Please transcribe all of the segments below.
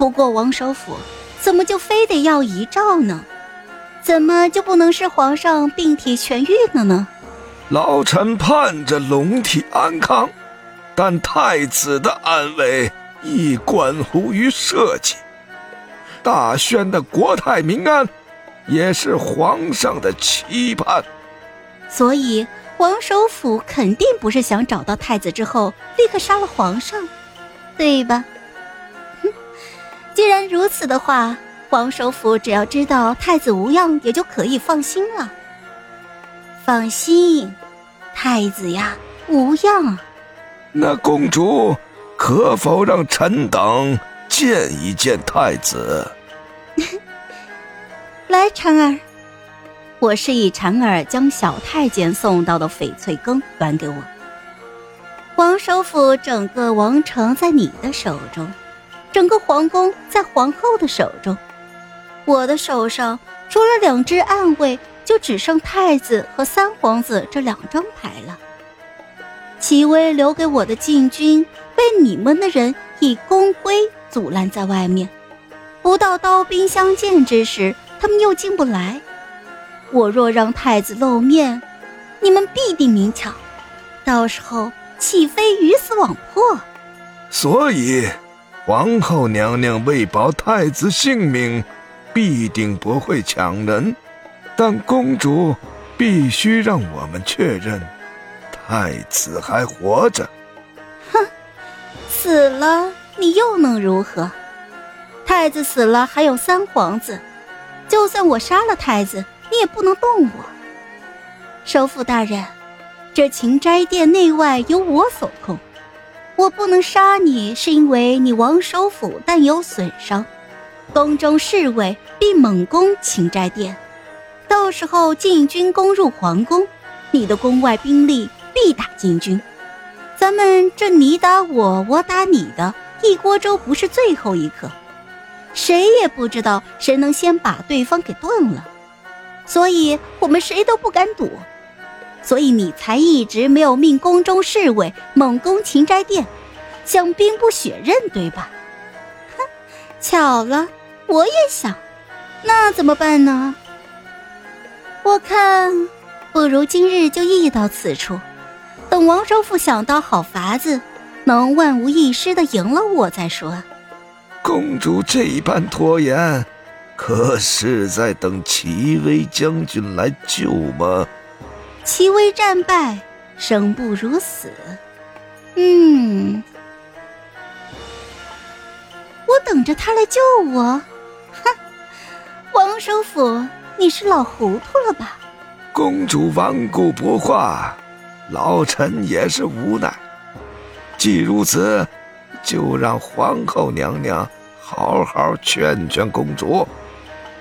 不过王首府怎么就非得要遗诏呢？怎么就不能是皇上病体痊愈了呢？老臣盼着龙体安康，但太子的安危亦关乎于社稷。大宣的国泰民安，也是皇上的期盼。所以，王首府肯定不是想找到太子之后立刻杀了皇上，对吧？既然如此的话，王首府只要知道太子无恙，也就可以放心了。放心，太子呀，无恙。那公主可否让臣等？见一见太子。来，婵儿，我示意婵儿将小太监送到的翡翠羹端给我。王首府，整个王城在你的手中，整个皇宫在皇后的手中，我的手上除了两只暗卫，就只剩太子和三皇子这两张牌了。齐威留给我的禁军，被你们的人以宫规。阻拦在外面，不到刀兵相见之时，他们又进不来。我若让太子露面，你们必定明抢，到时候岂非鱼死网破？所以，皇后娘娘为保太子性命，必定不会抢人。但公主必须让我们确认，太子还活着。哼，死了。你又能如何？太子死了，还有三皇子，就算我杀了太子，你也不能动我。首府大人，这秦斋殿内外由我所控，我不能杀你，是因为你王首府但有损伤，宫中侍卫必猛攻秦斋殿，到时候禁军攻入皇宫，你的宫外兵力必打禁军，咱们这你打我，我打你的。一锅粥不是最后一刻，谁也不知道谁能先把对方给炖了，所以我们谁都不敢赌，所以你才一直没有命宫中侍卫猛攻秦斋殿，想兵不血刃，对吧？哼，巧了，我也想，那怎么办呢？我看，不如今日就议到此处，等王首府想到好法子。能万无一失的赢了我再说。公主这般拖延，可是在等齐威将军来救吗？齐威战败，生不如死。嗯，我等着他来救我。哼，王首府，你是老糊涂了吧？公主顽固不化，老臣也是无奈。既如此，就让皇后娘娘好好劝劝公主。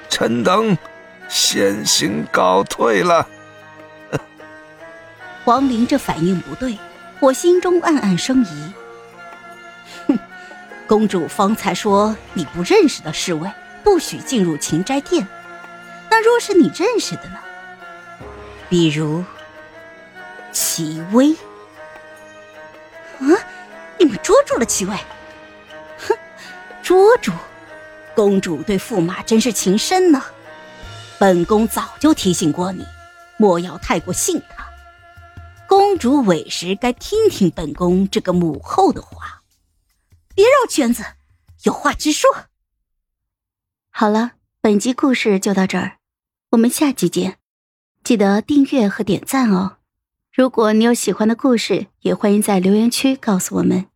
臣等先行告退了。王林这反应不对，我心中暗暗生疑。哼，公主方才说你不认识的侍卫不许进入秦斋殿，那若是你认识的呢？比如齐薇。啊！你们捉住了齐威，哼，捉住！公主对驸马真是情深呢。本宫早就提醒过你，莫要太过信他。公主委实该听听本宫这个母后的话，别绕圈子，有话直说。好了，本集故事就到这儿，我们下集见，记得订阅和点赞哦。如果你有喜欢的故事，也欢迎在留言区告诉我们。